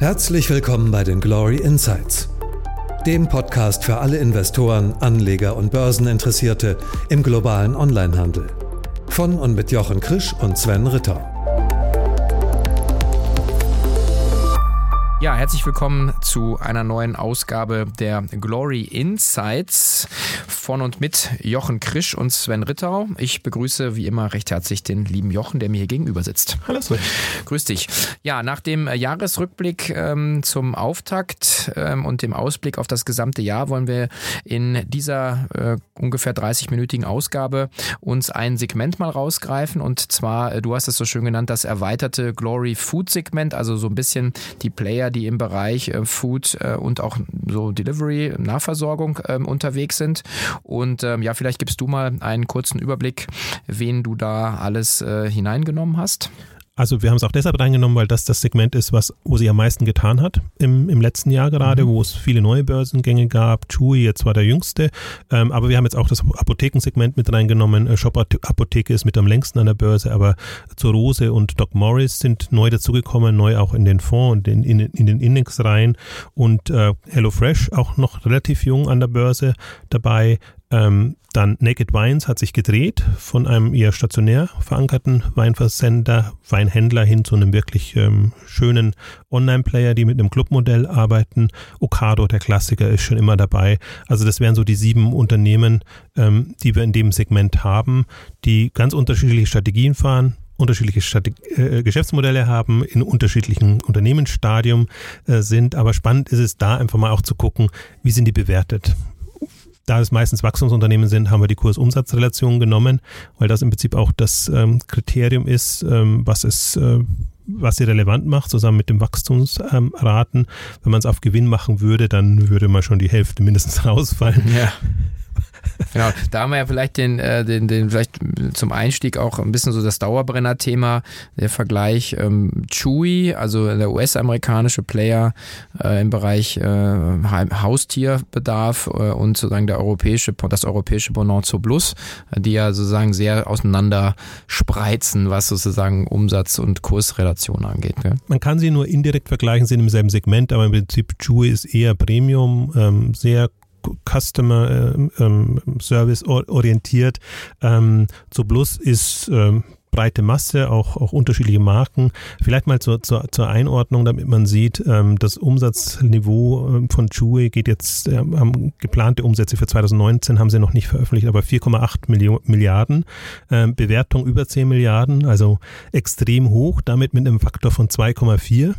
Herzlich willkommen bei den Glory Insights, dem Podcast für alle Investoren, Anleger und Börseninteressierte im globalen Onlinehandel. Von und mit Jochen Krisch und Sven Ritter. Ja, herzlich willkommen zu einer neuen Ausgabe der Glory Insights von und mit Jochen Krisch und Sven Rittau. Ich begrüße wie immer recht herzlich den lieben Jochen, der mir hier gegenüber sitzt. Hallo Sven. Grüß dich. Ja, nach dem Jahresrückblick ähm, zum Auftakt ähm, und dem Ausblick auf das gesamte Jahr wollen wir in dieser äh, ungefähr 30-minütigen Ausgabe uns ein Segment mal rausgreifen und zwar, äh, du hast es so schön genannt, das erweiterte Glory Food Segment, also so ein bisschen die Player, die im Bereich äh, Food äh, und auch so Delivery, Nahversorgung ähm, unterwegs sind. Und ähm, ja, vielleicht gibst du mal einen kurzen Überblick, wen du da alles äh, hineingenommen hast. Also wir haben es auch deshalb reingenommen, weil das das Segment ist, was, wo sie am meisten getan hat im, im letzten Jahr gerade, mhm. wo es viele neue Börsengänge gab. Chewy jetzt war der jüngste, ähm, aber wir haben jetzt auch das Apothekensegment mit reingenommen. Äh, Shop Apotheke ist mit am längsten an der Börse, aber Zorose und Doc Morris sind neu dazugekommen, neu auch in den Fonds und in, in, in den Index rein und äh, HelloFresh auch noch relativ jung an der Börse dabei. Ähm, dann Naked Wines hat sich gedreht von einem eher stationär verankerten Weinversender, Weinhändler hin zu einem wirklich ähm, schönen Online-Player, die mit einem Clubmodell arbeiten. Ocado, der Klassiker, ist schon immer dabei. Also das wären so die sieben Unternehmen, ähm, die wir in dem Segment haben, die ganz unterschiedliche Strategien fahren, unterschiedliche Strate äh, Geschäftsmodelle haben, in unterschiedlichen Unternehmensstadium äh, sind. Aber spannend ist es da einfach mal auch zu gucken, wie sind die bewertet da es meistens Wachstumsunternehmen sind, haben wir die Kursumsatzrelation genommen, weil das im Prinzip auch das ähm, Kriterium ist, ähm, was es äh, was sie relevant macht, zusammen mit dem Wachstumsraten. Wenn man es auf Gewinn machen würde, dann würde man schon die Hälfte mindestens rausfallen. Ja. Genau, da haben wir ja vielleicht den, äh, den, den, vielleicht zum Einstieg auch ein bisschen so das Dauerbrenner-Thema, der Vergleich ähm, Chewy, also der US-amerikanische Player äh, im Bereich äh, Haustierbedarf äh, und sozusagen der europäische, das europäische Bonant zu Plus, die ja sozusagen sehr auseinander spreizen, was sozusagen Umsatz- und Kursrelation angeht. Gell? Man kann sie nur indirekt vergleichen, sind im selben Segment, aber im Prinzip Chewy ist eher Premium, ähm, sehr Customer äh, ähm, Service orientiert. Ähm, Plus ist ähm, breite Masse, auch, auch unterschiedliche Marken. Vielleicht mal zur, zur, zur Einordnung, damit man sieht, ähm, das Umsatzniveau ähm, von Chewy geht jetzt, äh, haben geplante Umsätze für 2019 haben sie noch nicht veröffentlicht, aber 4,8 Milliarden, ähm, Bewertung über 10 Milliarden, also extrem hoch, damit mit einem Faktor von 2,4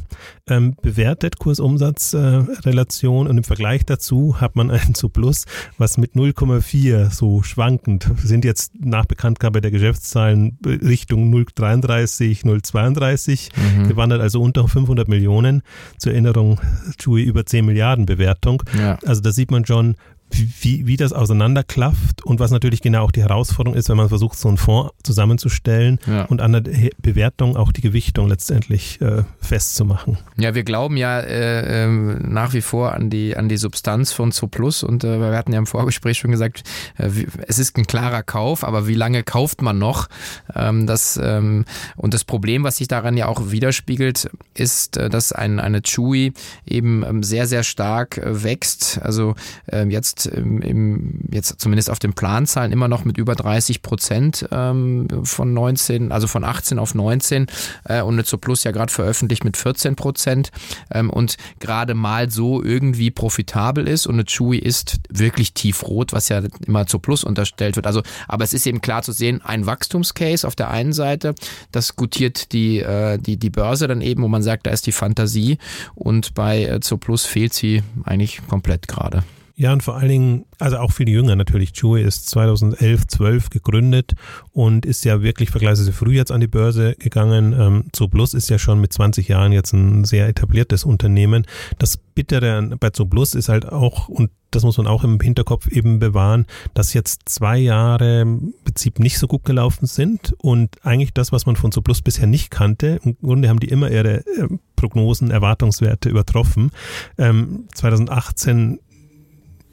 ähm, bewertet, Kursumsatzrelation äh, und im Vergleich dazu hat man einen zu Plus, was mit 0,4 so schwankend, sind jetzt nach Bekanntgabe der Geschäftszahlen Richtung 0,33, 0,32 mhm. gewandert, also unter 500 Millionen. Zur Erinnerung, TUI über 10 Milliarden Bewertung. Ja. Also da sieht man schon, wie, wie das auseinanderklafft und was natürlich genau auch die Herausforderung ist, wenn man versucht, so einen Fonds zusammenzustellen ja. und an der Bewertung auch die Gewichtung letztendlich äh, festzumachen. Ja, wir glauben ja äh, äh, nach wie vor an die, an die Substanz von Zooplus und äh, wir hatten ja im Vorgespräch schon gesagt, äh, es ist ein klarer Kauf, aber wie lange kauft man noch? Ähm, das, ähm, und das Problem, was sich daran ja auch widerspiegelt, ist, äh, dass ein, eine Chewy eben ähm, sehr, sehr stark äh, wächst. Also ähm, jetzt im, im, jetzt zumindest auf den Planzahlen immer noch mit über 30 Prozent ähm, von 19, also von 18 auf 19 äh, und eine Plus ja gerade veröffentlicht mit 14 Prozent ähm, und gerade mal so irgendwie profitabel ist und eine Chewy ist wirklich tiefrot, was ja immer zu Plus unterstellt wird. Also, aber es ist eben klar zu sehen, ein Wachstumscase auf der einen Seite, das gutiert die, äh, die, die Börse dann eben, wo man sagt, da ist die Fantasie und bei äh, Plus fehlt sie eigentlich komplett gerade. Ja, und vor allen Dingen, also auch die Jünger natürlich. Chewy ist 2011, 12 gegründet und ist ja wirklich vergleichsweise früh jetzt an die Börse gegangen. Ähm, Zooplus ist ja schon mit 20 Jahren jetzt ein sehr etabliertes Unternehmen. Das Bittere bei Zooplus ist halt auch, und das muss man auch im Hinterkopf eben bewahren, dass jetzt zwei Jahre im Prinzip nicht so gut gelaufen sind und eigentlich das, was man von Zooplus bisher nicht kannte, im Grunde haben die immer ihre äh, Prognosen, Erwartungswerte übertroffen. Ähm, 2018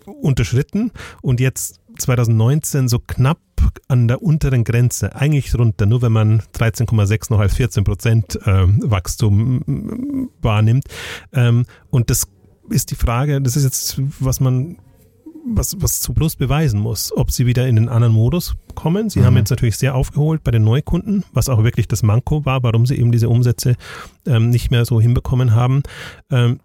unterschritten und jetzt 2019 so knapp an der unteren Grenze, eigentlich runter, nur wenn man 13,6 noch als 14 Prozent äh, Wachstum wahrnimmt. Ähm, und das ist die Frage, das ist jetzt, was man was, was zu Plus beweisen muss, ob sie wieder in den anderen Modus kommen. Sie mhm. haben jetzt natürlich sehr aufgeholt bei den Neukunden, was auch wirklich das Manko war, warum sie eben diese Umsätze ähm, nicht mehr so hinbekommen haben. Ähm,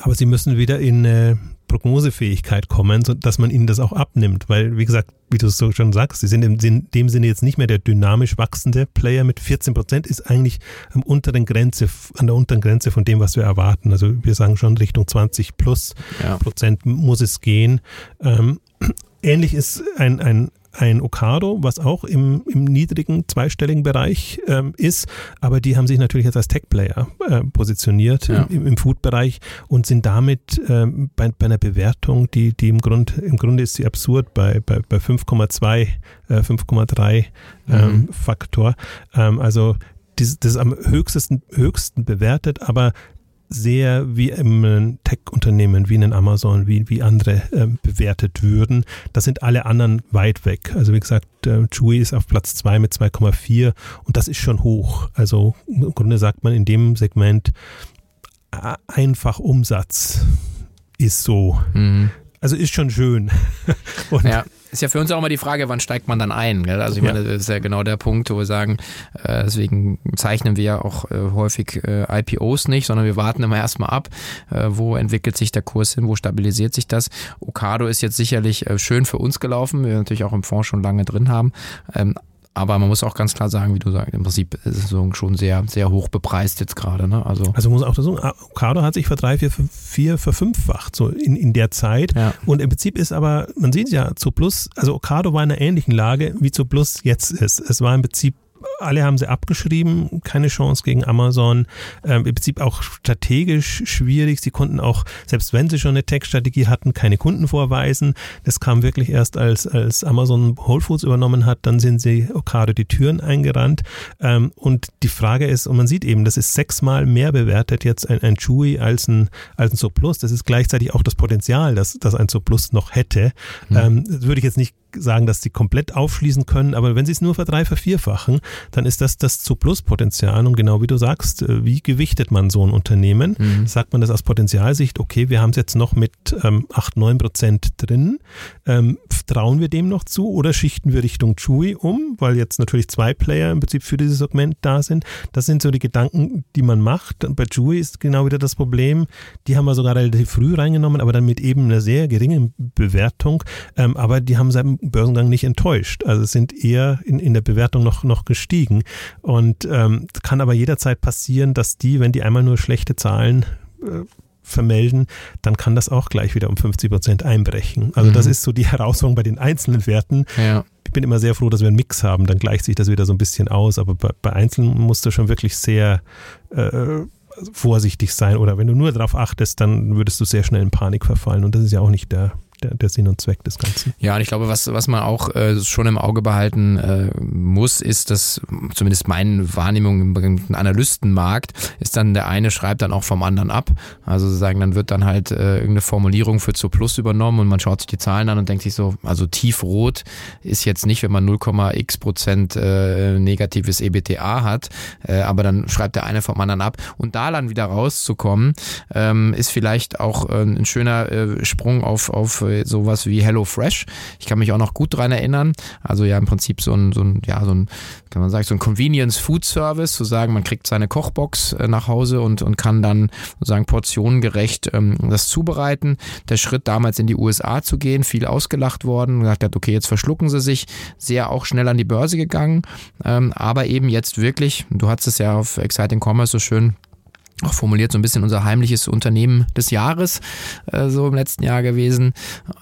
aber sie müssen wieder in äh, Prognosefähigkeit kommen, so dass man ihnen das auch abnimmt. Weil, wie gesagt, wie du es so schon sagst, sie sind in dem Sinne jetzt nicht mehr der dynamisch wachsende Player mit 14 Prozent, ist eigentlich am unteren Grenze, an der unteren Grenze von dem, was wir erwarten. Also wir sagen schon Richtung 20 plus ja. Prozent muss es gehen. Ähm, ähnlich ist ein, ein ein Okado, was auch im, im niedrigen zweistelligen Bereich ähm, ist, aber die haben sich natürlich jetzt als Tech-Player äh, positioniert ja. im, im Food-Bereich und sind damit ähm, bei, bei, einer Bewertung, die, die im, Grund, im Grunde ist sie absurd bei, bei, bei 5,2, äh, 5,3 ähm, mhm. Faktor. Ähm, also das, das ist am höchsten, höchsten bewertet, aber sehr wie im Tech-Unternehmen, wie in Amazon, wie, wie andere äh, bewertet würden. Da sind alle anderen weit weg. Also wie gesagt, äh, Chewy ist auf Platz 2 mit 2,4 und das ist schon hoch. Also im Grunde sagt man in dem Segment äh, einfach Umsatz ist so. Mhm. Also ist schon schön. und ja ist ja für uns auch immer die Frage, wann steigt man dann ein? Gell? Also ich meine, das ist ja genau der Punkt, wo wir sagen, äh, deswegen zeichnen wir ja auch äh, häufig äh, IPOs nicht, sondern wir warten immer erstmal ab, äh, wo entwickelt sich der Kurs hin, wo stabilisiert sich das. Okado ist jetzt sicherlich äh, schön für uns gelaufen, wir natürlich auch im Fonds schon lange drin haben. Ähm, aber man muss auch ganz klar sagen, wie du sagst, im Prinzip ist es schon sehr, sehr hoch bepreist jetzt gerade. Ne? Also, also muss auch das sagen, Avocado hat sich für drei, vier, vier verfünffacht so in, in der Zeit. Ja. Und im Prinzip ist aber, man sieht ja, zu Plus, also Okado war in einer ähnlichen Lage, wie zu Plus jetzt ist. Es war im Prinzip alle haben sie abgeschrieben, keine Chance gegen Amazon. Ähm, Im Prinzip auch strategisch schwierig. Sie konnten auch, selbst wenn sie schon eine Tech-Strategie hatten, keine Kunden vorweisen. Das kam wirklich erst, als, als Amazon Whole Foods übernommen hat, dann sind sie gerade die Türen eingerannt. Ähm, und die Frage ist, und man sieht eben, das ist sechsmal mehr bewertet jetzt ein, ein Chewy als ein, als ein Soplus. Das ist gleichzeitig auch das Potenzial, das, das ein Soplus noch hätte. Mhm. Ähm, das würde ich jetzt nicht sagen, dass sie komplett aufschließen können, aber wenn sie es nur verdrei, vervierfachen, dann ist das das zu Plus-Potenzial und genau wie du sagst, äh, wie gewichtet man so ein Unternehmen? Mhm. Sagt man das aus Potenzialsicht, okay, wir haben es jetzt noch mit ähm, 8, 9 Prozent drin, ähm, trauen wir dem noch zu oder schichten wir Richtung Chewy um, weil jetzt natürlich zwei Player im Prinzip für dieses Segment da sind. Das sind so die Gedanken, die man macht. Und bei Chewy ist genau wieder das Problem, die haben wir sogar relativ früh reingenommen, aber dann mit eben einer sehr geringen Bewertung, ähm, aber die haben seit Börsengang nicht enttäuscht. Also sind eher in, in der Bewertung noch, noch gestiegen. Und ähm, kann aber jederzeit passieren, dass die, wenn die einmal nur schlechte Zahlen äh, vermelden, dann kann das auch gleich wieder um 50 Prozent einbrechen. Also mhm. das ist so die Herausforderung bei den einzelnen Werten. Ja. Ich bin immer sehr froh, dass wir einen Mix haben, dann gleicht sich das wieder so ein bisschen aus. Aber bei, bei Einzelnen musst du schon wirklich sehr äh, vorsichtig sein. Oder wenn du nur darauf achtest, dann würdest du sehr schnell in Panik verfallen. Und das ist ja auch nicht der, der, der Sinn und Zweck des Ganzen. Ja, und ich glaube, was, was man auch äh, schon im Auge behalten äh, muss, ist, dass zumindest meine Wahrnehmung im Analystenmarkt ist dann, der eine schreibt dann auch vom anderen ab. Also sozusagen, dann wird dann halt äh, irgendeine Formulierung für zu Plus übernommen und man schaut sich die Zahlen an und denkt sich so, also tiefrot ist jetzt nicht, wenn man 0,x Prozent äh, negatives EBTA hat, äh, aber dann schreibt der eine vom anderen ab. Und da dann wieder rauszukommen, ähm, ist vielleicht auch äh, ein schöner äh, Sprung auf, auf sowas wie HelloFresh. Ich kann mich auch noch gut dran erinnern. Also ja im Prinzip so ein, so ein, ja, so ein, kann man sagen, so ein Convenience Food Service, zu sagen, man kriegt seine Kochbox äh, nach Hause und, und kann dann sozusagen portionengerecht ähm, das zubereiten. Der Schritt damals in die USA zu gehen, viel ausgelacht worden, gesagt hat, okay, jetzt verschlucken sie sich, sehr auch schnell an die Börse gegangen, ähm, aber eben jetzt wirklich, du hast es ja auf Exciting Commerce so schön auch formuliert so ein bisschen unser heimliches Unternehmen des Jahres äh, so im letzten Jahr gewesen.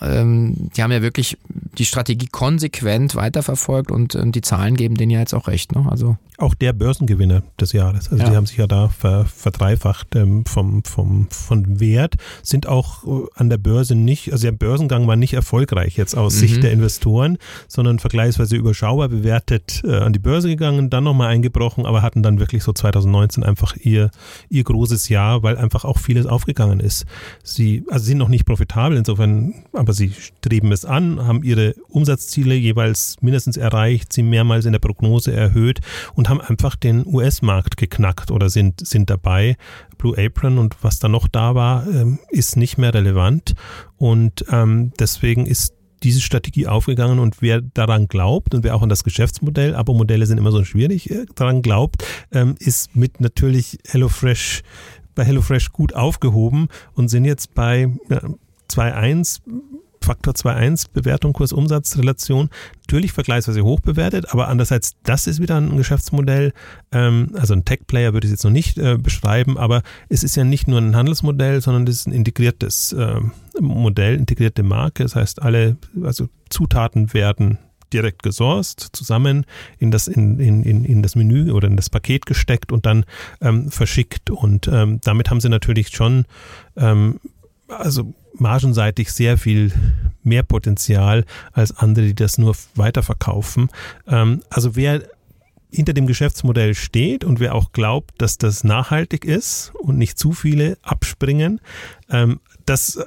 Ähm, die haben ja wirklich die Strategie konsequent weiterverfolgt und, und die Zahlen geben denen ja jetzt auch recht. Ne? Also auch der Börsengewinner des Jahres. Also ja. die haben sich ja da ver, verdreifacht ähm, vom, vom, von Wert, sind auch äh, an der Börse nicht, also der Börsengang war nicht erfolgreich jetzt aus mhm. Sicht der Investoren, sondern vergleichsweise überschaubar bewertet äh, an die Börse gegangen, dann nochmal eingebrochen, aber hatten dann wirklich so 2019 einfach ihr, ihr großes Jahr, weil einfach auch vieles aufgegangen ist. Sie also sind noch nicht profitabel insofern, aber sie streben es an, haben ihre Umsatzziele jeweils mindestens erreicht, sie mehrmals in der Prognose erhöht und haben einfach den US-Markt geknackt oder sind, sind dabei. Blue Apron und was da noch da war, ähm, ist nicht mehr relevant. Und ähm, deswegen ist diese Strategie aufgegangen und wer daran glaubt und wer auch an das Geschäftsmodell, Abo-Modelle sind immer so schwierig, äh, daran glaubt, ähm, ist mit natürlich HelloFresh bei HelloFresh gut aufgehoben und sind jetzt bei ja, 2.1 Faktor 2.1 Bewertung Kurs-Umsatz-Relation natürlich vergleichsweise hoch bewertet, aber andererseits, das ist wieder ein Geschäftsmodell, ähm, also ein Tech-Player würde ich jetzt noch nicht äh, beschreiben, aber es ist ja nicht nur ein Handelsmodell, sondern es ist ein integriertes äh, Modell, integrierte Marke, das heißt alle, also Zutaten werden direkt gesourced, zusammen in das, in, in, in, das Menü oder in das Paket gesteckt und dann ähm, verschickt. Und ähm, damit haben sie natürlich schon ähm, also margenseitig sehr viel mehr Potenzial als andere, die das nur weiterverkaufen. Ähm, also wer hinter dem Geschäftsmodell steht und wer auch glaubt, dass das nachhaltig ist und nicht zu viele abspringen, ähm, das äh,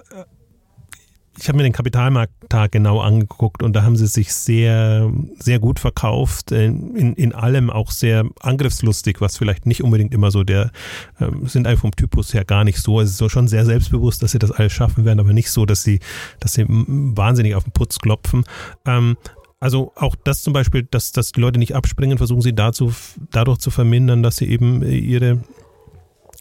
ich habe mir den Kapitalmarkttag genau angeguckt und da haben sie sich sehr, sehr gut verkauft, in, in allem auch sehr angriffslustig, was vielleicht nicht unbedingt immer so der, ähm, sind einfach vom Typus her gar nicht so. Es ist so schon sehr selbstbewusst, dass sie das alles schaffen werden, aber nicht so, dass sie, dass sie wahnsinnig auf den Putz klopfen. Ähm, also auch das zum Beispiel, dass, dass die Leute nicht abspringen, versuchen sie dazu, dadurch zu vermindern, dass sie eben ihre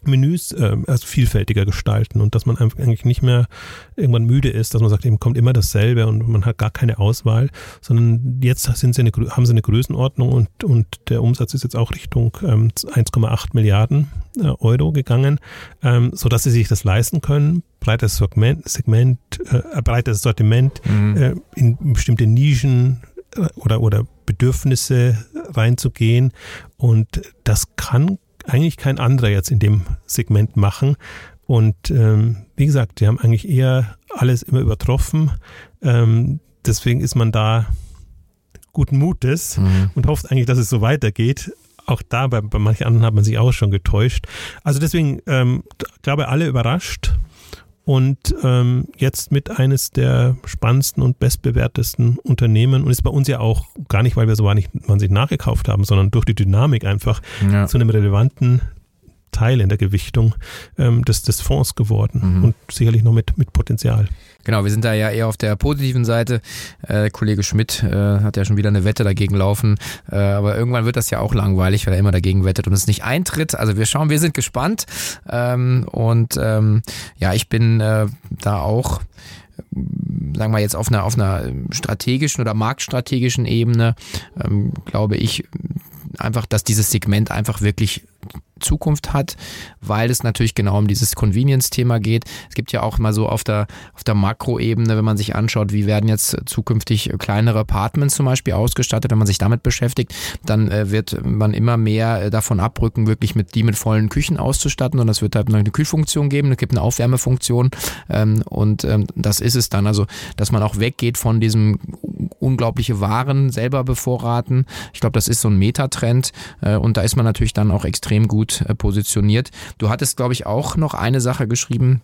Menüs äh, also vielfältiger gestalten und dass man eigentlich nicht mehr irgendwann müde ist, dass man sagt, eben kommt immer dasselbe und man hat gar keine Auswahl, sondern jetzt sind sie eine, haben sie eine Größenordnung und, und der Umsatz ist jetzt auch Richtung ähm, 1,8 Milliarden äh, Euro gegangen, ähm, sodass sie sich das leisten können, breites Segment, Segment äh, breites Sortiment mhm. äh, in bestimmte Nischen äh, oder, oder Bedürfnisse reinzugehen und das kann eigentlich kein anderer jetzt in dem Segment machen. Und ähm, wie gesagt, die haben eigentlich eher alles immer übertroffen. Ähm, deswegen ist man da guten Mutes mhm. und hofft eigentlich, dass es so weitergeht. Auch da, bei, bei manchen anderen hat man sich auch schon getäuscht. Also deswegen, ähm, glaube alle überrascht und ähm, jetzt mit eines der spannendsten und bestbewertesten Unternehmen und ist bei uns ja auch gar nicht, weil wir so wahnsinnig nachgekauft haben, sondern durch die Dynamik einfach ja. zu einem relevanten Teil in der Gewichtung ähm, des, des Fonds geworden mhm. und sicherlich noch mit, mit Potenzial. Genau, wir sind da ja eher auf der positiven Seite. Äh, Kollege Schmidt äh, hat ja schon wieder eine Wette dagegen laufen, äh, aber irgendwann wird das ja auch langweilig, weil er immer dagegen wettet und es nicht eintritt. Also wir schauen, wir sind gespannt ähm, und ähm, ja, ich bin äh, da auch sagen wir jetzt auf einer, auf einer strategischen oder marktstrategischen Ebene, ähm, glaube ich, einfach, dass dieses Segment einfach wirklich Zukunft hat, weil es natürlich genau um dieses Convenience-Thema geht. Es gibt ja auch mal so auf der, auf der Makroebene, wenn man sich anschaut, wie werden jetzt zukünftig kleinere Apartments zum Beispiel ausgestattet, wenn man sich damit beschäftigt, dann äh, wird man immer mehr äh, davon abrücken, wirklich mit die mit vollen Küchen auszustatten und das wird halt eine Kühlfunktion geben, es gibt eine Aufwärmefunktion ähm, und ähm, das ist es dann. Also, dass man auch weggeht von diesem unglaubliche Waren selber bevorraten. Ich glaube, das ist so ein Metatrend äh, und da ist man natürlich dann auch extrem gut gut äh, positioniert. Du hattest, glaube ich, auch noch eine Sache geschrieben,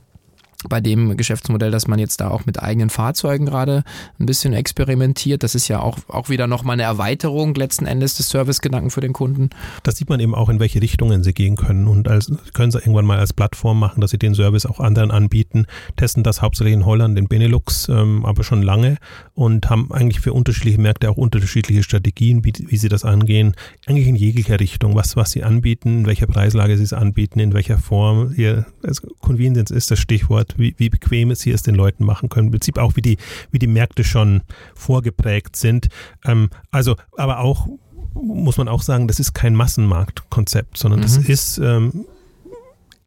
bei dem Geschäftsmodell, dass man jetzt da auch mit eigenen Fahrzeugen gerade ein bisschen experimentiert. Das ist ja auch, auch wieder nochmal eine Erweiterung letzten Endes des Servicegedanken für den Kunden. Das sieht man eben auch, in welche Richtungen sie gehen können. Und als können sie irgendwann mal als Plattform machen, dass sie den Service auch anderen anbieten. Testen das hauptsächlich in Holland, in Benelux, ähm, aber schon lange und haben eigentlich für unterschiedliche Märkte auch unterschiedliche Strategien, wie, wie sie das angehen. Eigentlich in jeglicher Richtung, was, was sie anbieten, in welcher Preislage sie es anbieten, in welcher Form. Hier, also Convenience ist das Stichwort wie, wie bequem es hier es den Leuten machen können. Im Prinzip auch, wie die, wie die Märkte schon vorgeprägt sind. Ähm, also, aber auch, muss man auch sagen, das ist kein Massenmarktkonzept, sondern mhm. das ist ähm,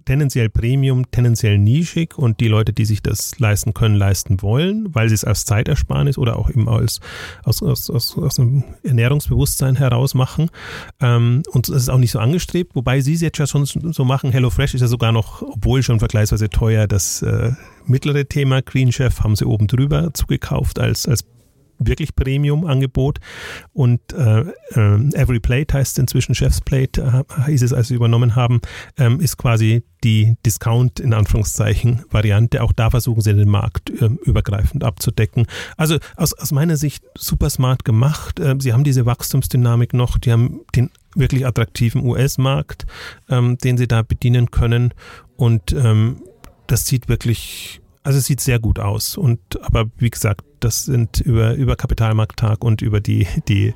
tendenziell Premium, tendenziell nischig und die Leute, die sich das leisten können, leisten wollen, weil sie es als Zeitersparnis oder auch eben als, aus, aus, aus, aus einem Ernährungsbewusstsein heraus machen. Ähm, und es ist auch nicht so angestrebt, wobei sie es jetzt ja schon so machen. HelloFresh ist ja sogar noch, obwohl schon vergleichsweise teuer, das äh, mittlere Thema. Green Chef haben sie oben drüber zugekauft als, als wirklich Premium-Angebot. Und äh, äh, Every Plate heißt inzwischen Chef's Plate, äh, hieß es, als sie übernommen haben, ähm, ist quasi die Discount in Anführungszeichen Variante. Auch da versuchen sie den Markt äh, übergreifend abzudecken. Also aus, aus meiner Sicht super smart gemacht. Äh, sie haben diese Wachstumsdynamik noch, die haben den wirklich attraktiven US-Markt, ähm, den sie da bedienen können. Und ähm, das sieht wirklich, also es sieht sehr gut aus. Und aber wie gesagt, das sind über, über Kapitalmarkttag und über die, die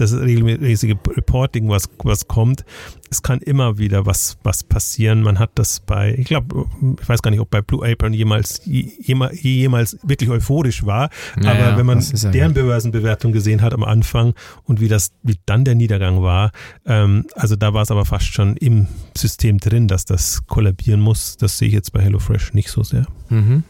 das regelmäßige Reporting, was, was kommt. Es kann immer wieder was, was passieren. Man hat das bei, ich glaube, ich weiß gar nicht, ob bei Blue Apron jemals, jemals, jemals wirklich euphorisch war. Naja, aber wenn man ja deren Börsenbewertung gesehen hat am Anfang und wie das, wie dann der Niedergang war, ähm, also da war es aber fast schon im System drin, dass das kollabieren muss. Das sehe ich jetzt bei HelloFresh nicht so sehr. Mhm.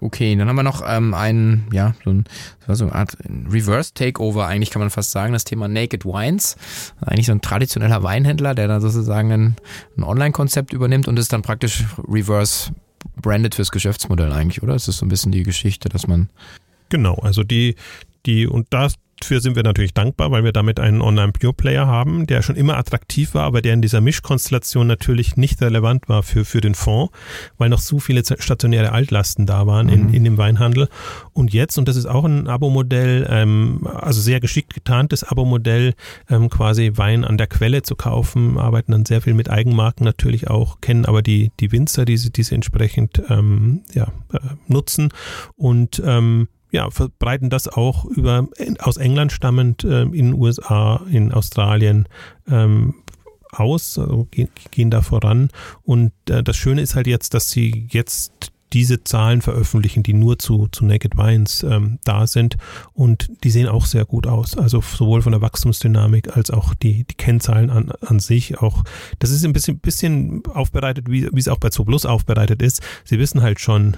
Okay, dann haben wir noch ähm, einen, ja, so, ein, so eine Art Reverse Takeover, eigentlich kann man fast sagen, das Thema Naked Wines. Eigentlich so ein traditioneller Weinhändler, der da sozusagen ein, ein Online-Konzept übernimmt und ist dann praktisch reverse branded fürs Geschäftsmodell eigentlich, oder? Das ist so ein bisschen die Geschichte, dass man. Genau, also die, die, und das, Dafür sind wir natürlich dankbar, weil wir damit einen Online-Pure-Player haben, der schon immer attraktiv war, aber der in dieser Mischkonstellation natürlich nicht relevant war für, für den Fonds, weil noch zu viele stationäre Altlasten da waren in, mhm. in dem Weinhandel. Und jetzt, und das ist auch ein Abo-Modell, ähm, also sehr geschickt getarntes Abo-Modell, ähm, quasi Wein an der Quelle zu kaufen, arbeiten dann sehr viel mit Eigenmarken natürlich auch, kennen aber die, die Winzer, die sie, die sie entsprechend ähm, ja, äh, nutzen und ähm, ja, verbreiten das auch über aus England stammend äh, in den USA, in Australien ähm, aus, also gehen, gehen, da voran. Und äh, das Schöne ist halt jetzt, dass sie jetzt diese Zahlen veröffentlichen, die nur zu, zu Naked Wines ähm, da sind. Und die sehen auch sehr gut aus. Also sowohl von der Wachstumsdynamik als auch die, die Kennzahlen an, an sich. Auch das ist ein bisschen, bisschen aufbereitet, wie, wie es auch bei Zooplus aufbereitet ist. Sie wissen halt schon,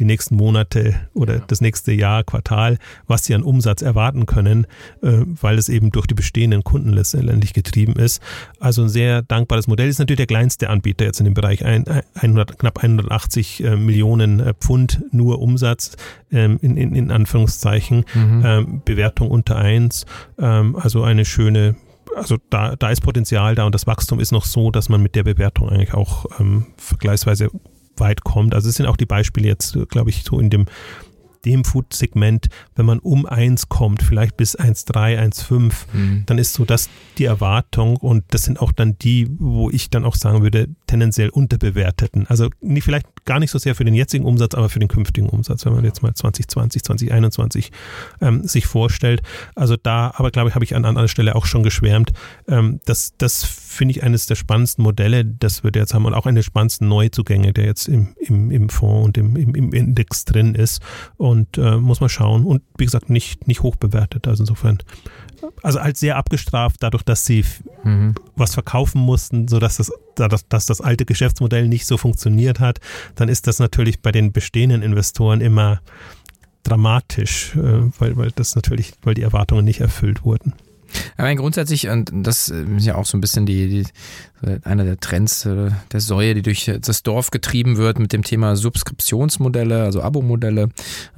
die nächsten Monate oder das nächste Jahr, Quartal, was sie an Umsatz erwarten können, äh, weil es eben durch die bestehenden Kunden letztendlich getrieben ist. Also ein sehr dankbares Modell. Ist natürlich der kleinste Anbieter jetzt in dem Bereich. 100, knapp 180 äh, Millionen äh, Pfund nur Umsatz ähm, in, in, in Anführungszeichen. Mhm. Ähm, Bewertung unter eins. Ähm, also eine schöne also da, da ist Potenzial da und das Wachstum ist noch so, dass man mit der Bewertung eigentlich auch ähm, vergleichsweise weit kommt. Also es sind auch die Beispiele jetzt, glaube ich, so in dem dem Food-Segment, wenn man um 1 kommt, vielleicht bis 1,3, 1,5, mhm. dann ist so das die Erwartung und das sind auch dann die, wo ich dann auch sagen würde, tendenziell unterbewerteten. Also nicht, vielleicht gar nicht so sehr für den jetzigen Umsatz, aber für den künftigen Umsatz, wenn man jetzt mal 2020, 2021 ähm, sich vorstellt. Also da, aber glaube ich, habe ich an anderer Stelle auch schon geschwärmt. Ähm, das das finde ich eines der spannendsten Modelle, das wir jetzt haben und auch eines der spannendsten Neuzugänge, der jetzt im, im, im Fonds und im, im, im Index drin ist. Und äh, muss man schauen. Und wie gesagt, nicht, nicht hoch bewertet. Also insofern, also halt sehr abgestraft, dadurch, dass sie mhm. was verkaufen mussten, sodass das, dass, dass das alte Geschäftsmodell nicht so funktioniert hat, dann ist das natürlich bei den bestehenden Investoren immer dramatisch, äh, weil, weil das natürlich, weil die Erwartungen nicht erfüllt wurden. Aber grundsätzlich, und das ist ja auch so ein bisschen die, die einer der Trends äh, der Säue, die durch das Dorf getrieben wird mit dem Thema Subskriptionsmodelle, also Abo-Modelle,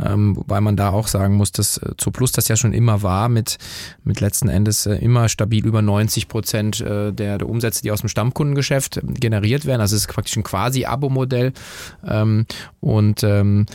ähm, wobei man da auch sagen muss, dass äh, Plus das ja schon immer war, mit, mit letzten Endes äh, immer stabil über 90 Prozent der, der Umsätze, die aus dem Stammkundengeschäft generiert werden. Also es ist praktisch ein quasi Abo-Modell. Ähm, und, ähm,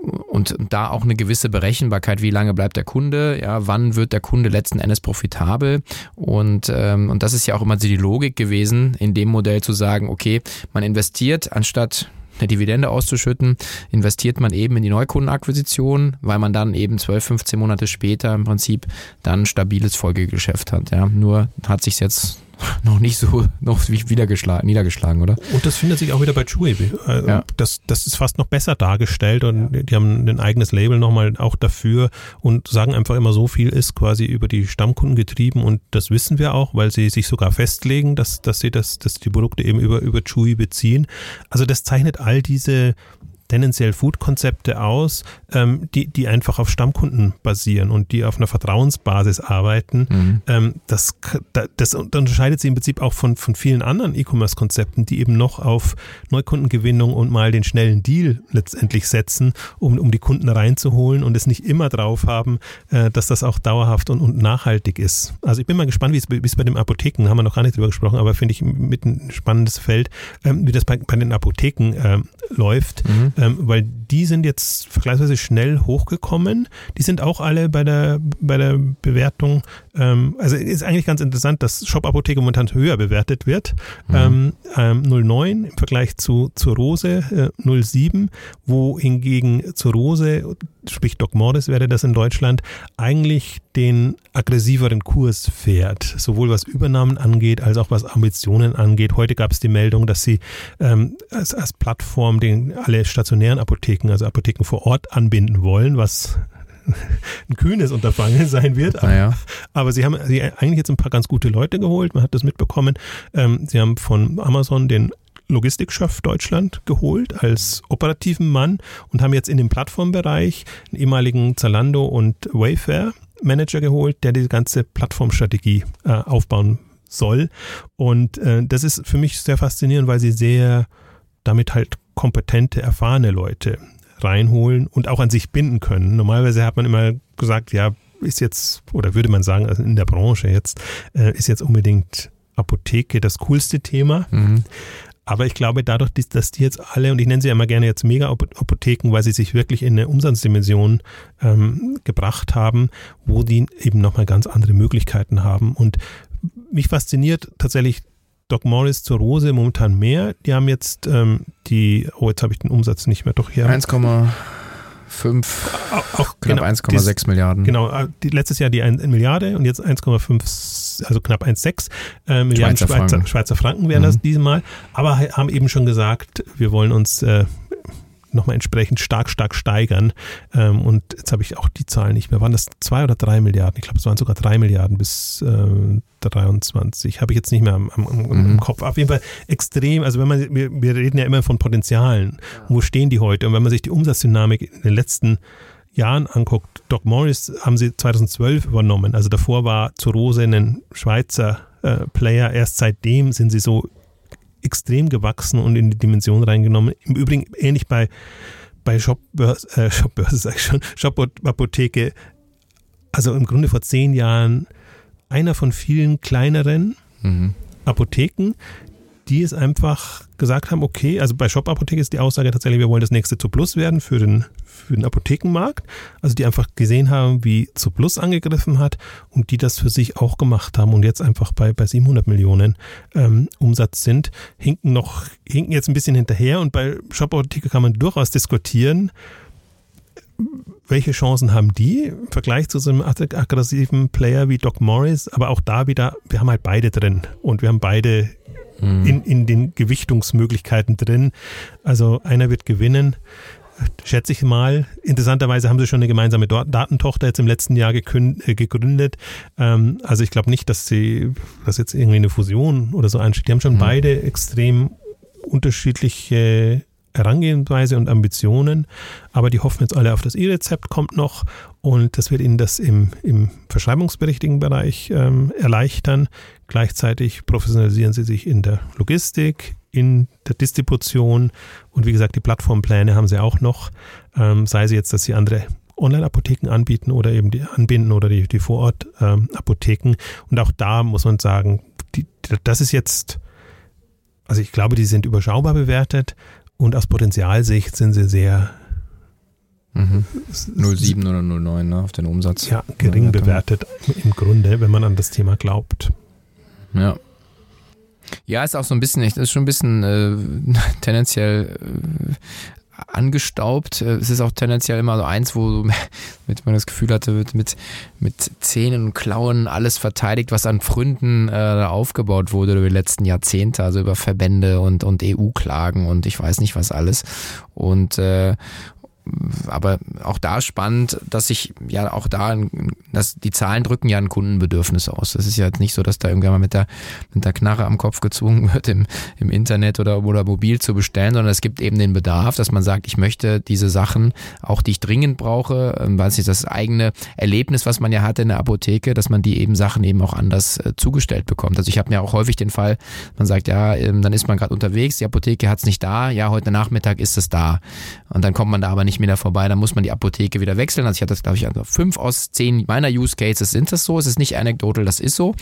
und da auch eine gewisse Berechenbarkeit, wie lange bleibt der Kunde, ja, wann wird der Kunde letzten Endes profitabel und, ähm, und das ist ja auch immer die Logik gewesen, in dem Modell zu sagen, okay, man investiert anstatt eine Dividende auszuschütten, investiert man eben in die Neukundenakquisition, weil man dann eben 12, 15 Monate später im Prinzip dann stabiles Folgegeschäft hat. Ja. Nur hat sich jetzt noch nicht so noch wiedergeschlagen, niedergeschlagen, oder? Und das findet sich auch wieder bei Chewy. Also ja. das, das ist fast noch besser dargestellt und ja. die haben ein eigenes Label nochmal auch dafür und sagen einfach immer so viel ist quasi über die Stammkunden getrieben und das wissen wir auch, weil sie sich sogar festlegen, dass, dass sie das, dass die Produkte eben über, über Chewy beziehen. Also das zeichnet all diese tendenziell Food-Konzepte aus, ähm, die, die einfach auf Stammkunden basieren und die auf einer Vertrauensbasis arbeiten. Mhm. Ähm, das, das unterscheidet sie im Prinzip auch von, von vielen anderen E-Commerce-Konzepten, die eben noch auf Neukundengewinnung und mal den schnellen Deal letztendlich setzen, um, um die Kunden reinzuholen und es nicht immer drauf haben, äh, dass das auch dauerhaft und, und nachhaltig ist. Also ich bin mal gespannt, wie es bei den Apotheken, haben wir noch gar nicht drüber gesprochen, aber finde ich mit ein spannendes Feld, ähm, wie das bei, bei den Apotheken ähm, läuft, mhm. Ähm, weil die sind jetzt vergleichsweise schnell hochgekommen. Die sind auch alle bei der, bei der Bewertung, ähm, also ist eigentlich ganz interessant, dass Shop-Apotheke momentan höher bewertet wird. Mhm. Ähm, 09 ähm, im Vergleich zu, zur Rose äh, 07, wo hingegen zur Rose, sprich Doc Morris wäre das in Deutschland, eigentlich den aggressiveren Kurs fährt, sowohl was Übernahmen angeht, als auch was Ambitionen angeht. Heute gab es die Meldung, dass sie ähm, als, als Plattform den alle stationären Apotheken, also Apotheken vor Ort anbinden wollen, was ein kühnes Unterfangen sein wird. Aber, aber sie haben sie eigentlich jetzt ein paar ganz gute Leute geholt. Man hat das mitbekommen. Ähm, sie haben von Amazon den Logistikchef Deutschland geholt als operativen Mann und haben jetzt in dem Plattformbereich einen ehemaligen Zalando und Wayfair Manager geholt, der die ganze Plattformstrategie äh, aufbauen soll. Und äh, das ist für mich sehr faszinierend, weil sie sehr damit halt kompetente, erfahrene Leute reinholen und auch an sich binden können. Normalerweise hat man immer gesagt, ja, ist jetzt, oder würde man sagen, also in der Branche jetzt, äh, ist jetzt unbedingt Apotheke das coolste Thema. Mhm. Aber ich glaube, dadurch, dass die jetzt alle, und ich nenne sie ja immer gerne jetzt Mega-Apotheken, weil sie sich wirklich in eine Umsatzdimension ähm, gebracht haben, wo die eben nochmal ganz andere Möglichkeiten haben. Und mich fasziniert tatsächlich Doc Morris zur Rose momentan mehr. Die haben jetzt ähm, die, oh, jetzt habe ich den Umsatz nicht mehr, doch hier. 1,5, auch knapp genau, 1,6 Milliarden. Genau, äh, die, letztes Jahr die 1 Milliarde und jetzt 1,5, also knapp 1,6 äh, Milliarden Schweizer, Schweizer, Franken. Schweizer Franken wären mhm. das diesmal. Aber haben eben schon gesagt, wir wollen uns äh, nochmal entsprechend stark, stark steigern. Ähm, und jetzt habe ich auch die Zahlen nicht mehr. Waren das zwei oder drei Milliarden? Ich glaube, es waren sogar drei Milliarden bis äh, 23. Habe ich jetzt nicht mehr am, am, am mhm. Kopf. Auf jeden Fall extrem. Also wenn man, wir, wir reden ja immer von Potenzialen. Wo stehen die heute? Und wenn man sich die Umsatzdynamik in den letzten Jahren anguckt, Doc Morris haben sie 2012 übernommen. Also davor war Zurose ein Schweizer äh, Player. Erst seitdem sind sie so extrem gewachsen und in die Dimension reingenommen. Im Übrigen ähnlich bei, bei Shopbörse, äh, Shopbörse sag ich schon, Shop-Apotheke. Also im Grunde vor zehn Jahren einer von vielen kleineren mhm. Apotheken, die es einfach gesagt haben, okay, also bei Shop Apotheke ist die Aussage tatsächlich, wir wollen das nächste zu Plus werden für den, für den Apothekenmarkt. Also die einfach gesehen haben, wie zu Plus angegriffen hat und die das für sich auch gemacht haben und jetzt einfach bei, bei 700 Millionen ähm, Umsatz sind, hinken noch, hinken jetzt ein bisschen hinterher und bei Shop Apotheke kann man durchaus diskutieren, welche Chancen haben die im Vergleich zu so einem aggressiven Player wie Doc Morris? Aber auch da wieder, wir haben halt beide drin und wir haben beide mhm. in, in den Gewichtungsmöglichkeiten drin. Also einer wird gewinnen schätze ich mal. Interessanterweise haben sie schon eine gemeinsame Datentochter jetzt im letzten Jahr äh, gegründet. Ähm, also ich glaube nicht, dass sie, dass jetzt irgendwie eine Fusion oder so ansteht. Die haben schon mhm. beide extrem unterschiedliche Herangehensweise und Ambitionen, aber die hoffen jetzt alle auf das E-Rezept kommt noch und das wird ihnen das im, im verschreibungsberichtigen Bereich ähm, erleichtern. Gleichzeitig professionalisieren sie sich in der Logistik, in der Distribution und wie gesagt, die Plattformpläne haben sie auch noch, ähm, sei sie jetzt, dass sie andere Online-Apotheken anbieten oder eben die anbinden oder die, die Vorort-Apotheken. Ähm, und auch da muss man sagen, die, das ist jetzt, also ich glaube, die sind überschaubar bewertet, und aus Potenzialsicht sind sie sehr mhm. 07 oder 09 ne, auf den Umsatz. Ja, gering bewertet im Grunde, wenn man an das Thema glaubt. Ja. Ja, ist auch so ein bisschen, ist schon ein bisschen äh, tendenziell äh, angestaubt. Äh, es ist auch tendenziell immer so eins, wo mit man das Gefühl hatte, wird mit, mit Zähnen und Klauen alles verteidigt, was an Pfründen äh, aufgebaut wurde über die letzten Jahrzehnte, also über Verbände und, und EU-Klagen und ich weiß nicht was alles. Und äh, aber auch da spannend, dass sich ja auch da, dass die Zahlen drücken ja ein Kundenbedürfnis aus. Das ist ja jetzt nicht so, dass da irgendwann mal mit der, mit der Knarre am Kopf gezwungen wird, im, im Internet oder, oder mobil zu bestellen, sondern es gibt eben den Bedarf, dass man sagt, ich möchte diese Sachen, auch die ich dringend brauche, ähm, weiß nicht, das eigene Erlebnis, was man ja hatte in der Apotheke, dass man die eben Sachen eben auch anders äh, zugestellt bekommt. Also ich habe mir auch häufig den Fall, man sagt, ja, ähm, dann ist man gerade unterwegs, die Apotheke hat es nicht da, ja, heute Nachmittag ist es da. Und dann kommt man da aber nicht mehr vorbei, dann muss man die Apotheke wieder wechseln. Also ich hatte das, glaube ich, also fünf aus zehn meiner Use Cases sind das so. Es ist nicht anecdotal, das ist so.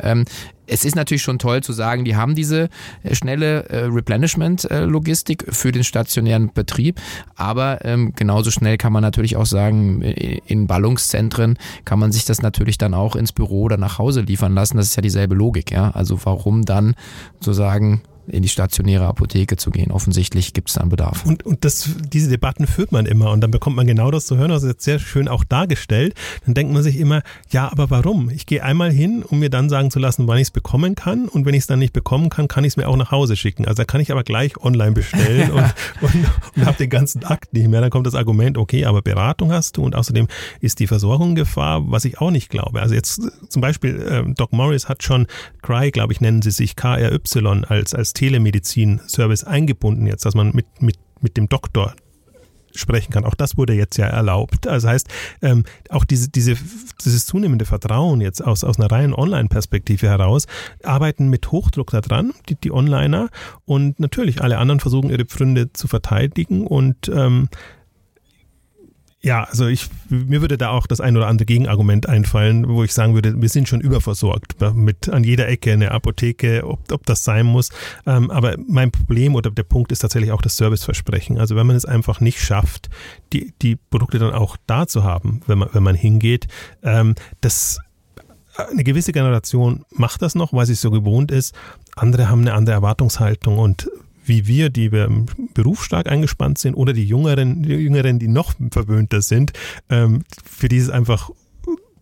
Ähm, es ist natürlich schon toll zu sagen, die haben diese äh, schnelle äh, Replenishment-Logistik für den stationären Betrieb, aber ähm, genauso schnell kann man natürlich auch sagen, in Ballungszentren kann man sich das natürlich dann auch ins Büro oder nach Hause liefern lassen. Das ist ja dieselbe Logik, ja. Also warum dann sozusagen in die stationäre Apotheke zu gehen. Offensichtlich gibt es da einen Bedarf. Und, und das, diese Debatten führt man immer und dann bekommt man genau das zu hören. Das ist jetzt sehr schön auch dargestellt. Dann denkt man sich immer, ja, aber warum? Ich gehe einmal hin, um mir dann sagen zu lassen, wann ich es bekommen kann. Und wenn ich es dann nicht bekommen kann, kann ich es mir auch nach Hause schicken. Also da kann ich aber gleich online bestellen und, und, und habe den ganzen Akt nicht mehr. Dann kommt das Argument, okay, aber Beratung hast du und außerdem ist die Versorgung Gefahr, was ich auch nicht glaube. Also jetzt zum Beispiel, äh, Doc Morris hat schon Cry, glaube ich, nennen sie sich, KRY als, als Telemedizin-Service eingebunden jetzt, dass man mit, mit, mit dem Doktor sprechen kann. Auch das wurde jetzt ja erlaubt. Also heißt, ähm, auch diese, diese, dieses zunehmende Vertrauen jetzt aus, aus einer reinen Online-Perspektive heraus, arbeiten mit Hochdruck daran, die, die Onliner. Und natürlich, alle anderen versuchen ihre Pfründe zu verteidigen und ähm, ja, also ich, mir würde da auch das ein oder andere Gegenargument einfallen, wo ich sagen würde, wir sind schon überversorgt mit an jeder Ecke eine Apotheke, ob, ob das sein muss. Ähm, aber mein Problem oder der Punkt ist tatsächlich auch das Serviceversprechen. Also wenn man es einfach nicht schafft, die, die Produkte dann auch da zu haben, wenn man, wenn man hingeht, ähm, das eine gewisse Generation macht das noch, weil sie es so gewohnt ist. Andere haben eine andere Erwartungshaltung und wie wir, die wir im Beruf stark eingespannt sind, oder die Jüngeren, die Jüngeren, die noch verwöhnter sind, ähm, für die ist einfach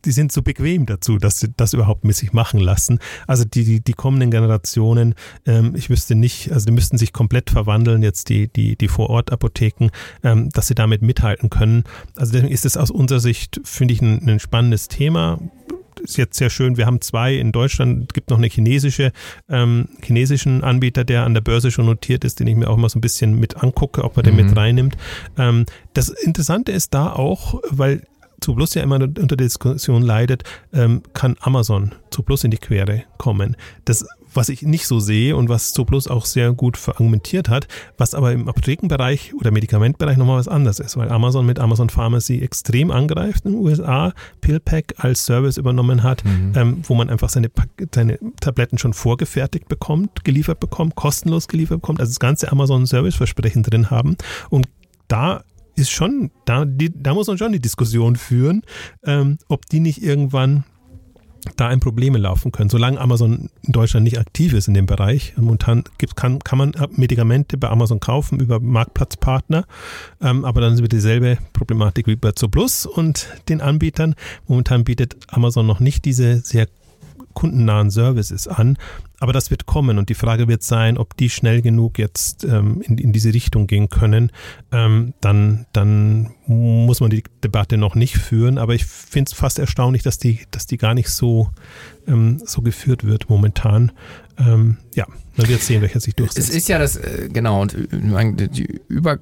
die sind so bequem dazu, dass sie das überhaupt mit sich machen lassen. Also die, die, die kommenden Generationen, ähm, ich wüsste nicht, also die müssten sich komplett verwandeln, jetzt die, die, die Vorortapotheken, ähm, dass sie damit mithalten können. Also deswegen ist es aus unserer Sicht, finde ich, ein, ein spannendes Thema ist jetzt sehr schön. Wir haben zwei in Deutschland. Es gibt noch eine chinesische, ähm, chinesischen Anbieter, der an der Börse schon notiert ist, den ich mir auch mal so ein bisschen mit angucke, ob man den mhm. mit reinnimmt. Ähm, das Interessante ist da auch, weil Zooplus ja immer unter der Diskussion leidet, ähm, kann Amazon Zooplus in die Quere kommen. Das was ich nicht so sehe und was Zooplus auch sehr gut verargumentiert hat, was aber im Apothekenbereich oder Medikamentbereich nochmal was anderes ist, weil Amazon mit Amazon Pharmacy extrem angreift in den USA, PillPack als Service übernommen hat, mhm. ähm, wo man einfach seine, seine Tabletten schon vorgefertigt bekommt, geliefert bekommt, kostenlos geliefert bekommt, also das ganze Amazon-Service-Versprechen drin haben und da ist schon, da, die, da muss man schon die Diskussion führen, ähm, ob die nicht irgendwann da ein Probleme laufen können. Solange Amazon in Deutschland nicht aktiv ist in dem Bereich, momentan gibt, kann, kann man Medikamente bei Amazon kaufen über Marktplatzpartner, ähm, aber dann wird dieselbe Problematik wie bei Zooplus und den Anbietern. Momentan bietet Amazon noch nicht diese sehr kundennahen Services an. Aber das wird kommen und die Frage wird sein, ob die schnell genug jetzt ähm, in, in diese Richtung gehen können. Ähm, dann, dann muss man die Debatte noch nicht führen. Aber ich finde es fast erstaunlich, dass die, dass die gar nicht so, ähm, so geführt wird momentan. Ähm, ja, man wird sehen, welcher sich durchsetzt. Es ist ja das, äh, genau, und äh, die Über,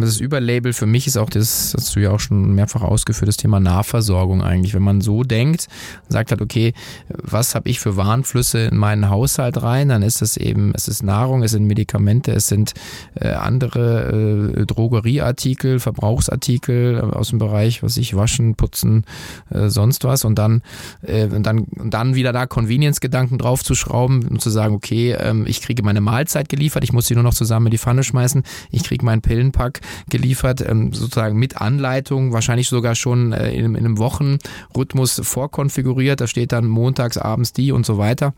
das Überlabel für mich ist auch das, hast du ja auch schon mehrfach ausgeführt, das Thema Nahversorgung eigentlich. Wenn man so denkt, sagt halt, okay, was habe ich für Warnflüsse in meinen Haushalt rein, dann ist es eben, es ist Nahrung, es sind Medikamente, es sind äh, andere äh, Drogerieartikel, Verbrauchsartikel aus dem Bereich, was ich, waschen, putzen, äh, sonst was und dann, äh, und dann, und dann wieder da Convenience-Gedanken draufzuschrauben, und zu sagen, okay, ähm, ich kriege meine Mahlzeit geliefert, ich muss sie nur noch zusammen in die Pfanne schmeißen, ich kriege meinen Pillenpack geliefert, ähm, sozusagen mit Anleitung, wahrscheinlich sogar schon äh, in, in einem Wochenrhythmus vorkonfiguriert, da steht dann montags abends die und so weiter.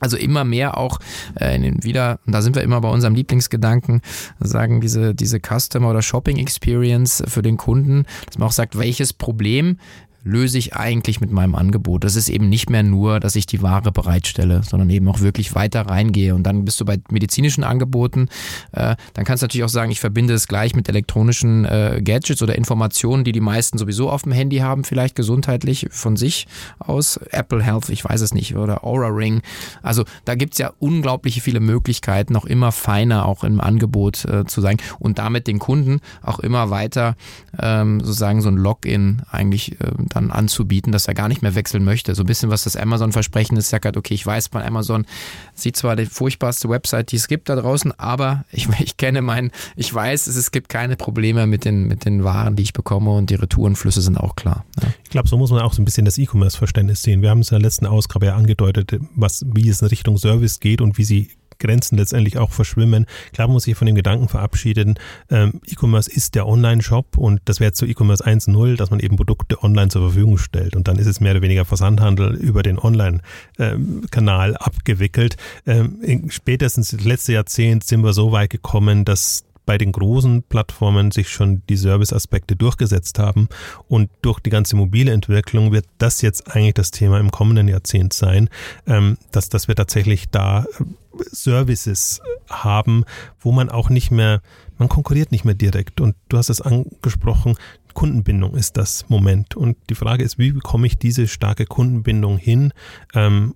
Also immer mehr auch äh, wieder, und da sind wir immer bei unserem Lieblingsgedanken, sagen diese, diese Customer oder Shopping Experience für den Kunden, dass man auch sagt, welches Problem löse ich eigentlich mit meinem Angebot? Das ist eben nicht mehr nur, dass ich die Ware bereitstelle, sondern eben auch wirklich weiter reingehe. Und dann bist du bei medizinischen Angeboten. Äh, dann kannst du natürlich auch sagen, ich verbinde es gleich mit elektronischen äh, Gadgets oder Informationen, die die meisten sowieso auf dem Handy haben, vielleicht gesundheitlich von sich aus. Apple Health, ich weiß es nicht, oder Aura Ring. Also da gibt's ja unglaubliche viele Möglichkeiten, noch immer feiner auch im Angebot äh, zu sein und damit den Kunden auch immer weiter ähm, sozusagen so ein Login eigentlich äh, dann anzubieten, dass er gar nicht mehr wechseln möchte. So ein bisschen was das Amazon-Versprechen ist, sagt halt, okay, ich weiß bei Amazon, sieht zwar die furchtbarste Website, die es gibt da draußen, aber ich, ich kenne meinen, ich weiß, es, es gibt keine Probleme mit den, mit den Waren, die ich bekomme und die Retourenflüsse sind auch klar. Ja. Ich glaube, so muss man auch so ein bisschen das E-Commerce-Verständnis sehen. Wir haben es in der letzten Ausgabe ja angedeutet, was, wie es in Richtung Service geht und wie sie Grenzen letztendlich auch verschwimmen. Klar muss ich von dem Gedanken verabschieden, ähm, E-Commerce ist der Online-Shop und das wäre jetzt so E-Commerce 1.0, dass man eben Produkte online zur Verfügung stellt und dann ist es mehr oder weniger Versandhandel über den Online-Kanal ähm, abgewickelt. Ähm, spätestens letzte Jahrzehnt sind wir so weit gekommen, dass bei den großen Plattformen sich schon die Serviceaspekte durchgesetzt haben. Und durch die ganze mobile Entwicklung wird das jetzt eigentlich das Thema im kommenden Jahrzehnt sein, ähm, dass, dass wir tatsächlich da äh, Services haben, wo man auch nicht mehr, man konkurriert nicht mehr direkt. Und du hast es angesprochen, Kundenbindung ist das Moment. Und die Frage ist, wie bekomme ich diese starke Kundenbindung hin? Ähm,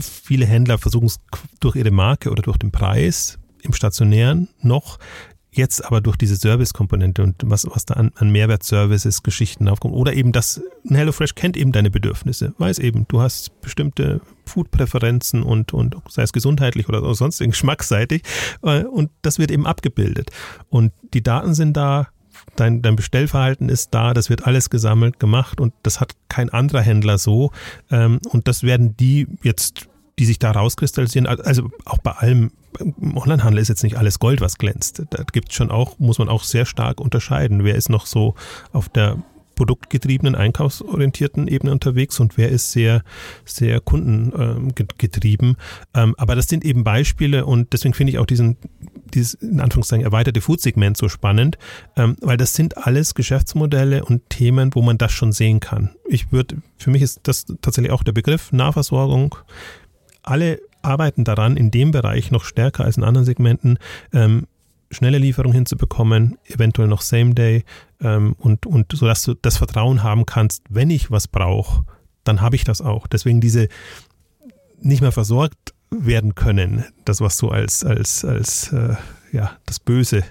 viele Händler versuchen es durch ihre Marke oder durch den Preis im Stationären noch Jetzt aber durch diese Service-Komponente und was, was da an, an Mehrwert-Services, Geschichten aufkommt. Oder eben das, ein HelloFresh kennt eben deine Bedürfnisse. Weiß eben, du hast bestimmte Food-Präferenzen und, und sei es gesundheitlich oder sonst geschmacksseitig. Äh, und das wird eben abgebildet. Und die Daten sind da, dein, dein Bestellverhalten ist da, das wird alles gesammelt, gemacht und das hat kein anderer Händler so. Ähm, und das werden die jetzt die sich da rauskristallisieren. Also auch bei allem im Onlinehandel ist jetzt nicht alles Gold, was glänzt. Da gibt es schon auch, muss man auch sehr stark unterscheiden. Wer ist noch so auf der produktgetriebenen, einkaufsorientierten Ebene unterwegs und wer ist sehr, sehr kundengetrieben. Ähm, aber das sind eben Beispiele und deswegen finde ich auch diesen, dieses in Anführungszeichen erweiterte Food-Segment so spannend, ähm, weil das sind alles Geschäftsmodelle und Themen, wo man das schon sehen kann. Ich würde, für mich ist das tatsächlich auch der Begriff Nahversorgung. Alle arbeiten daran, in dem Bereich noch stärker als in anderen Segmenten ähm, schnelle Lieferung hinzubekommen, eventuell noch Same Day ähm, und, und so dass du das Vertrauen haben kannst, wenn ich was brauche, dann habe ich das auch. Deswegen diese nicht mehr versorgt werden können, das was so als als als äh, ja das Böse,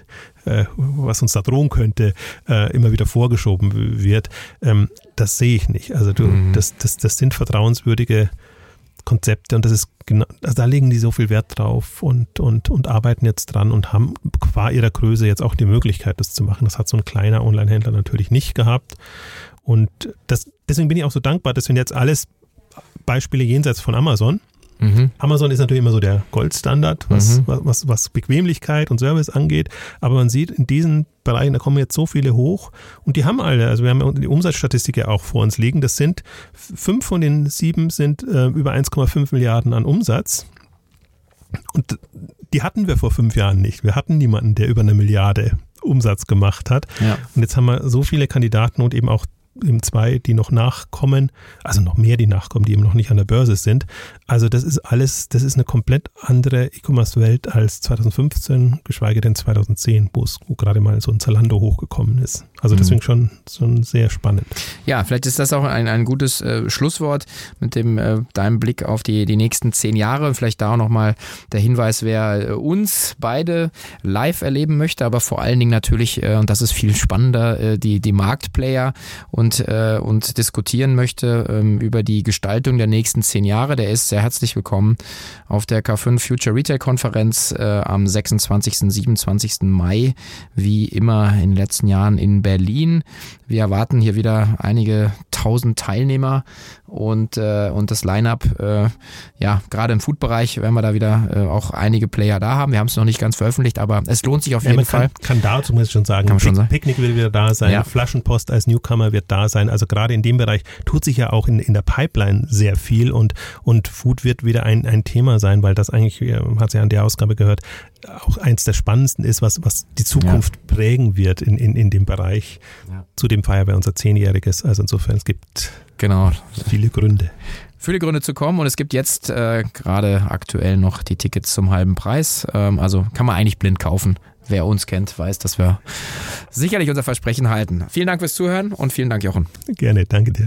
äh, was uns da drohen könnte, äh, immer wieder vorgeschoben wird, ähm, das sehe ich nicht. Also du, mhm. das, das, das sind vertrauenswürdige Konzepte und das ist genau, also da legen die so viel Wert drauf und, und, und arbeiten jetzt dran und haben qua ihrer Größe jetzt auch die Möglichkeit, das zu machen. Das hat so ein kleiner Online-Händler natürlich nicht gehabt. Und das, deswegen bin ich auch so dankbar, dass wir jetzt alles Beispiele jenseits von Amazon, Mhm. Amazon ist natürlich immer so der Goldstandard, was, mhm. was, was Bequemlichkeit und Service angeht. Aber man sieht in diesen Bereichen, da kommen jetzt so viele hoch und die haben alle, also wir haben die Umsatzstatistik ja auch vor uns liegen. Das sind fünf von den sieben sind äh, über 1,5 Milliarden an Umsatz. Und die hatten wir vor fünf Jahren nicht. Wir hatten niemanden, der über eine Milliarde Umsatz gemacht hat. Ja. Und jetzt haben wir so viele Kandidaten und eben auch eben zwei, die noch nachkommen, also noch mehr, die nachkommen, die eben noch nicht an der Börse sind. Also das ist alles, das ist eine komplett andere E-Commerce-Welt als 2015, geschweige denn 2010, wo es gerade mal so ein Zalando hochgekommen ist. Also mhm. deswegen schon, schon sehr spannend. Ja, vielleicht ist das auch ein, ein gutes äh, Schlusswort mit dem äh, deinem Blick auf die, die nächsten zehn Jahre. Vielleicht da auch nochmal der Hinweis, wer äh, uns beide live erleben möchte, aber vor allen Dingen natürlich, äh, und das ist viel spannender, äh, die, die Marktplayer und, äh, und diskutieren möchte ähm, über die Gestaltung der nächsten zehn Jahre. Der ist sehr herzlich willkommen auf der K5 Future Retail Konferenz am 26. 27. Mai, wie immer in den letzten Jahren in Berlin. Wir erwarten hier wieder einige tausend Teilnehmer und, äh, und das Line-up, äh, ja, gerade im Food-Bereich werden wir da wieder äh, auch einige Player da haben. Wir haben es noch nicht ganz veröffentlicht, aber es lohnt sich auf jeden ja, Fall. Kann, kann da zumindest schon sagen, kann Pick, schon sagen. Picknick wird wieder da sein, ja. Flaschenpost als Newcomer wird da sein. Also gerade in dem Bereich tut sich ja auch in, in der Pipeline sehr viel und, und Food wird wieder ein, ein Thema sein, weil das eigentlich, hat sie ja an der Ausgabe gehört, auch eins der spannendsten ist, was, was die Zukunft ja. prägen wird in, in, in dem Bereich. Ja. Zudem feiern wir unser Zehnjähriges. Also insofern, es gibt genau. viele Gründe. Viele Gründe zu kommen und es gibt jetzt äh, gerade aktuell noch die Tickets zum halben Preis. Ähm, also kann man eigentlich blind kaufen. Wer uns kennt, weiß, dass wir sicherlich unser Versprechen halten. Vielen Dank fürs Zuhören und vielen Dank, Jochen. Gerne, danke dir.